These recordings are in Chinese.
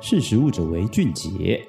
识时务者为俊杰。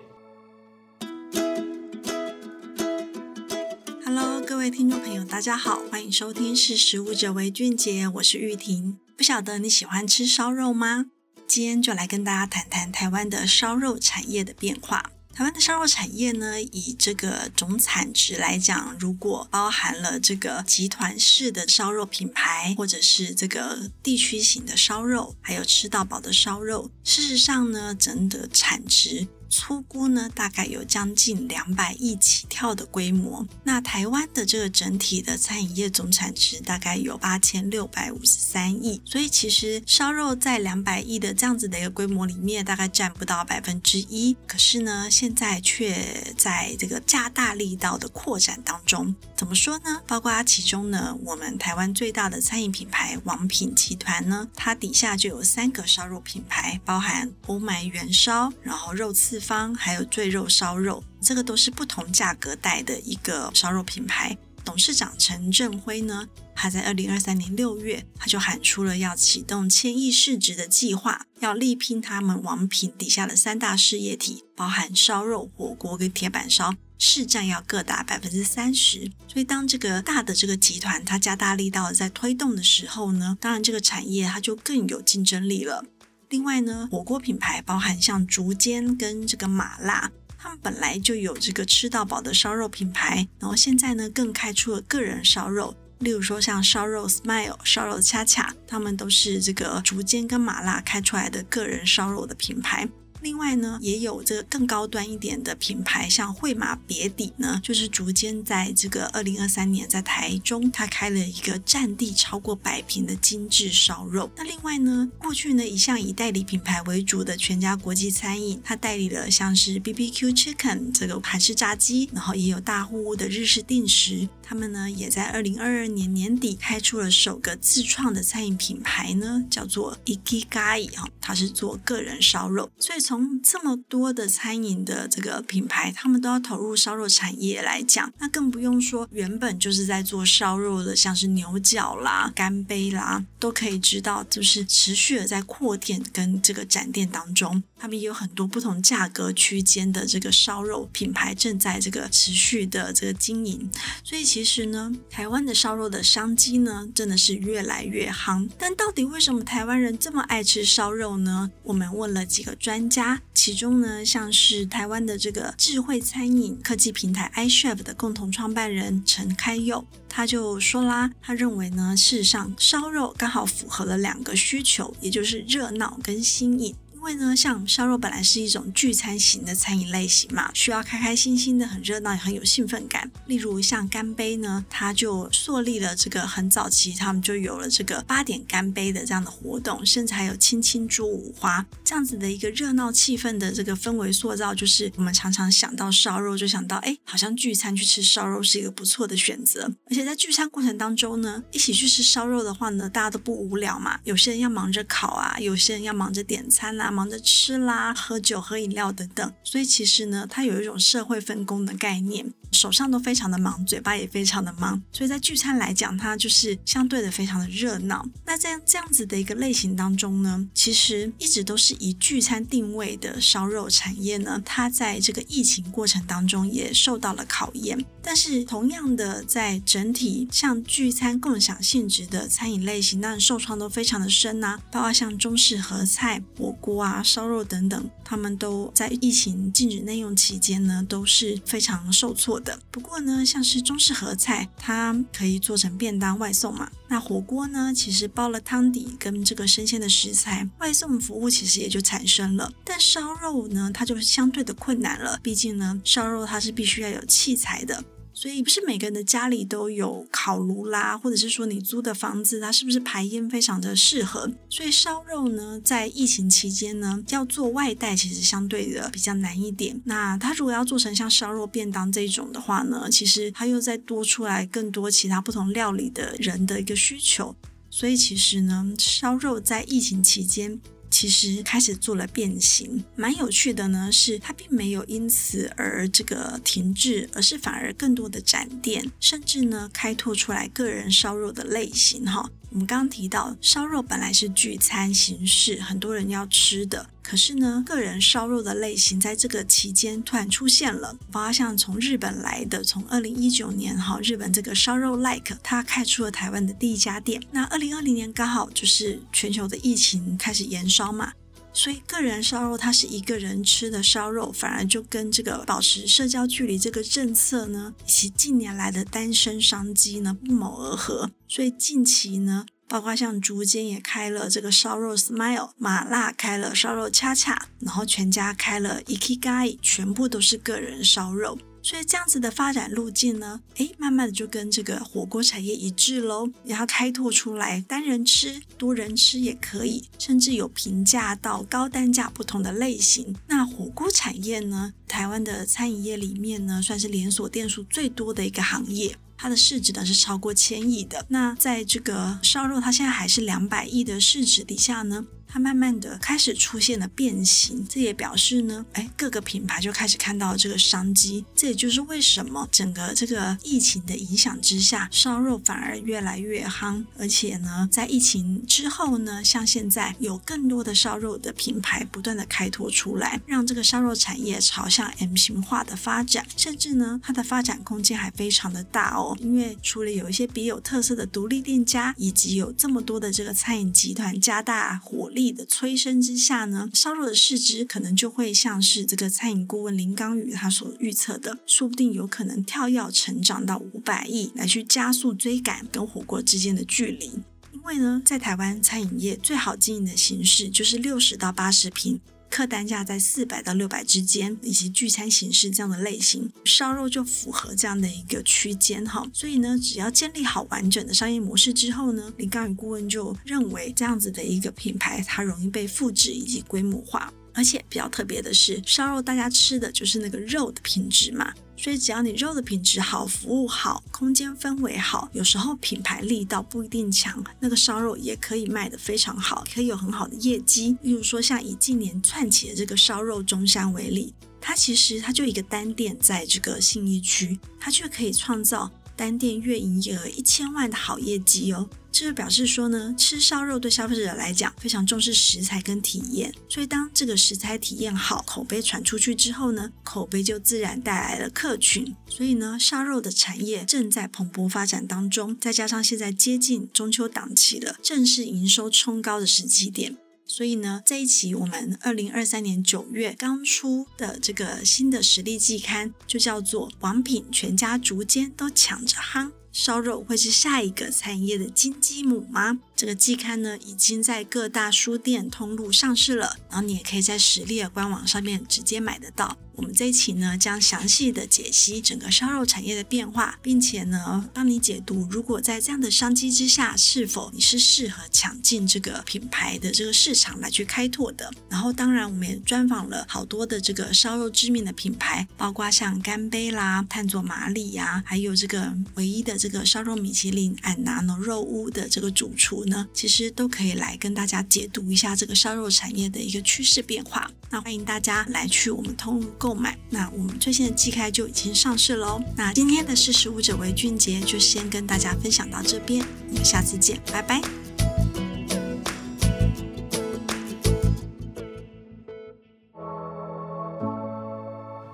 Hello，各位听众朋友，大家好，欢迎收听《识时务者为俊杰》，我是玉婷。不晓得你喜欢吃烧肉吗？今天就来跟大家谈谈台湾的烧肉产业的变化。台湾的烧肉产业呢，以这个总产值来讲，如果包含了这个集团式的烧肉品牌，或者是这个地区型的烧肉，还有吃到饱的烧肉，事实上呢，整的产值。粗估呢，大概有将近两百亿起跳的规模。那台湾的这个整体的餐饮业总产值大概有八千六百五十三亿，所以其实烧肉在两百亿的这样子的一个规模里面，大概占不到百分之一。可是呢，现在却在这个加大力道的扩展当中。怎么说呢？包括其中呢，我们台湾最大的餐饮品牌王品集团呢，它底下就有三个烧肉品牌，包含欧麦原烧，然后肉刺。方还有醉肉烧肉，这个都是不同价格带的一个烧肉品牌。董事长陈振辉呢，他在二零二三年六月，他就喊出了要启动千亿市值的计划，要力拼他们王品底下的三大事业体，包含烧肉、火锅跟铁板烧，市占要各达百分之三十。所以，当这个大的这个集团它加大力道在推动的时候呢，当然这个产业它就更有竞争力了。另外呢，火锅品牌包含像竹间跟这个麻辣，他们本来就有这个吃到饱的烧肉品牌，然后现在呢更开出了个人烧肉，例如说像烧肉 Smile、烧肉恰恰，他们都是这个竹间跟麻辣开出来的个人烧肉的品牌。另外呢，也有这个更高端一点的品牌，像惠马别邸呢，就是逐渐在这个二零二三年在台中，它开了一个占地超过百平的精致烧肉。那另外呢，过去呢一向以代理品牌为主的全家国际餐饮，它代理了像是 BBQ Chicken 这个韩式炸鸡，然后也有大户屋的日式定食。他们呢也在二零二二年年底开出了首个自创的餐饮品牌呢，叫做 Ikigai 哈，它是做个人烧肉，所以。从这么多的餐饮的这个品牌，他们都要投入烧肉产业来讲，那更不用说原本就是在做烧肉的，像是牛角啦、干杯啦，都可以知道，就是持续的在扩店跟这个展店当中，他们也有很多不同价格区间的这个烧肉品牌正在这个持续的这个经营。所以其其实呢，台湾的烧肉的商机呢，真的是越来越夯。但到底为什么台湾人这么爱吃烧肉呢？我们问了几个专家。其中呢，像是台湾的这个智慧餐饮科技平台 iChef 的共同创办人陈开佑，他就说啦，他认为呢，事实上烧肉刚好符合了两个需求，也就是热闹跟新颖。因为呢，像烧肉本来是一种聚餐型的餐饮类型嘛，需要开开心心的，很热闹，也很有兴奋感。例如像干杯呢，它就树立了这个很早期，他们就有了这个八点干杯的这样的活动，甚至还有青青猪五花这样子的一个热闹气氛的这个氛围塑造，就是我们常常想到烧肉，就想到哎，好像聚餐去吃烧肉是一个不错的选择。而且在聚餐过程当中呢，一起去吃烧肉的话呢，大家都不无聊嘛，有些人要忙着烤啊，有些人要忙着点餐啊忙着吃啦、喝酒、喝饮料等等，所以其实呢，它有一种社会分工的概念，手上都非常的忙，嘴巴也非常的忙，所以在聚餐来讲，它就是相对的非常的热闹。那在这样子的一个类型当中呢，其实一直都是以聚餐定位的烧肉产业呢，它在这个疫情过程当中也受到了考验。但是同样的，在整体像聚餐共享性质的餐饮类型，那受创都非常的深呐、包括像中式合菜、火锅。啊，烧肉等等，他们都在疫情禁止内用期间呢，都是非常受挫的。不过呢，像是中式合菜，它可以做成便当外送嘛。那火锅呢，其实包了汤底跟这个生鲜的食材，外送服务其实也就产生了。但烧肉呢，它就是相对的困难了，毕竟呢，烧肉它是必须要有器材的。所以不是每个人的家里都有烤炉啦，或者是说你租的房子，它是不是排烟非常的适合？所以烧肉呢，在疫情期间呢，要做外带其实相对的比较难一点。那它如果要做成像烧肉便当这种的话呢，其实它又再多出来更多其他不同料理的人的一个需求。所以其实呢，烧肉在疫情期间。其实开始做了变形，蛮有趣的呢，是它并没有因此而这个停滞，而是反而更多的展店，甚至呢开拓出来个人烧肉的类型哈。我们刚刚提到，烧肉本来是聚餐形式，很多人要吃的。可是呢，个人烧肉的类型在这个期间突然出现了，包括像从日本来的，从二零一九年哈，日本这个烧肉 like 它开出了台湾的第一家店。那二零二零年刚好就是全球的疫情开始延烧嘛，所以个人烧肉它是一个人吃的烧肉，反而就跟这个保持社交距离这个政策呢，以及近年来的单身商机呢不谋而合。所以近期呢，包括像竹间也开了这个烧肉 Smile，麻辣开了烧肉恰恰，然后全家开了 Ikigai，全部都是个人烧肉。所以这样子的发展路径呢，诶，慢慢的就跟这个火锅产业一致喽，然后开拓出来单人吃、多人吃也可以，甚至有平价到高单价不同的类型。那火锅产业呢，台湾的餐饮业里面呢，算是连锁店数最多的一个行业。它的市值呢是超过千亿的。那在这个烧肉，它现在还是两百亿的市值底下呢，它慢慢的开始出现了变形，这也表示呢，哎，各个品牌就开始看到这个商机。这也就是为什么整个这个疫情的影响之下，烧肉反而越来越夯。而且呢，在疫情之后呢，像现在有更多的烧肉的品牌不断的开拓出来，让这个烧肉产业朝向 M 型化的发展，甚至呢，它的发展空间还非常的大哦。因为除了有一些别有特色的独立店家，以及有这么多的这个餐饮集团加大火力。力的催生之下呢，烧肉的市值可能就会像是这个餐饮顾问林刚宇他所预测的，说不定有可能跳跃成长到五百亿，来去加速追赶跟火锅之间的距离。因为呢，在台湾餐饮业最好经营的形式就是六十到八十平。客单价在四百到六百之间，以及聚餐形式这样的类型，烧肉就符合这样的一个区间哈。所以呢，只要建立好完整的商业模式之后呢，林刚宇顾问就认为这样子的一个品牌，它容易被复制以及规模化。而且比较特别的是，烧肉大家吃的就是那个肉的品质嘛。所以只要你肉的品质好，服务好，空间氛围好，有时候品牌力道不一定强，那个烧肉也可以卖得非常好，可以有很好的业绩。例如说，像以近年窜起的这个烧肉中山为例，它其实它就一个单店在这个信义区，它却可以创造单店月营业额一千万的好业绩哦。这就表示说呢，吃烧肉对消费者来讲非常重视食材跟体验，所以当这个食材体验好，口碑传出去之后呢，口碑就自然带来了客群。所以呢，烧肉的产业正在蓬勃发展当中，再加上现在接近中秋档期了，正是营收冲高的时机点。所以呢，在一期我们二零二三年九月刚出的这个新的实力季刊，就叫做“王品全家逐间都抢着夯”。烧肉会是下一个餐饮业的金鸡母吗？这个季刊呢，已经在各大书店通路上市了，然后你也可以在实力的官网上面直接买得到。我们这一期呢，将详细的解析整个烧肉产业的变化，并且呢，帮你解读，如果在这样的商机之下，是否你是适合抢进这个品牌的这个市场来去开拓的。然后，当然，我们也专访了好多的这个烧肉知名的品牌，包括像干杯啦、炭佐麻里呀，还有这个唯一的这个烧肉米其林安纳诺肉屋的这个主厨呢，其实都可以来跟大家解读一下这个烧肉产业的一个趋势变化。那欢迎大家来去我们通路购。买，那我们最新的季开就已经上市喽。那今天的识食物者为俊杰就先跟大家分享到这边，我们下次见，拜拜。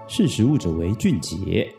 识食物者为俊杰。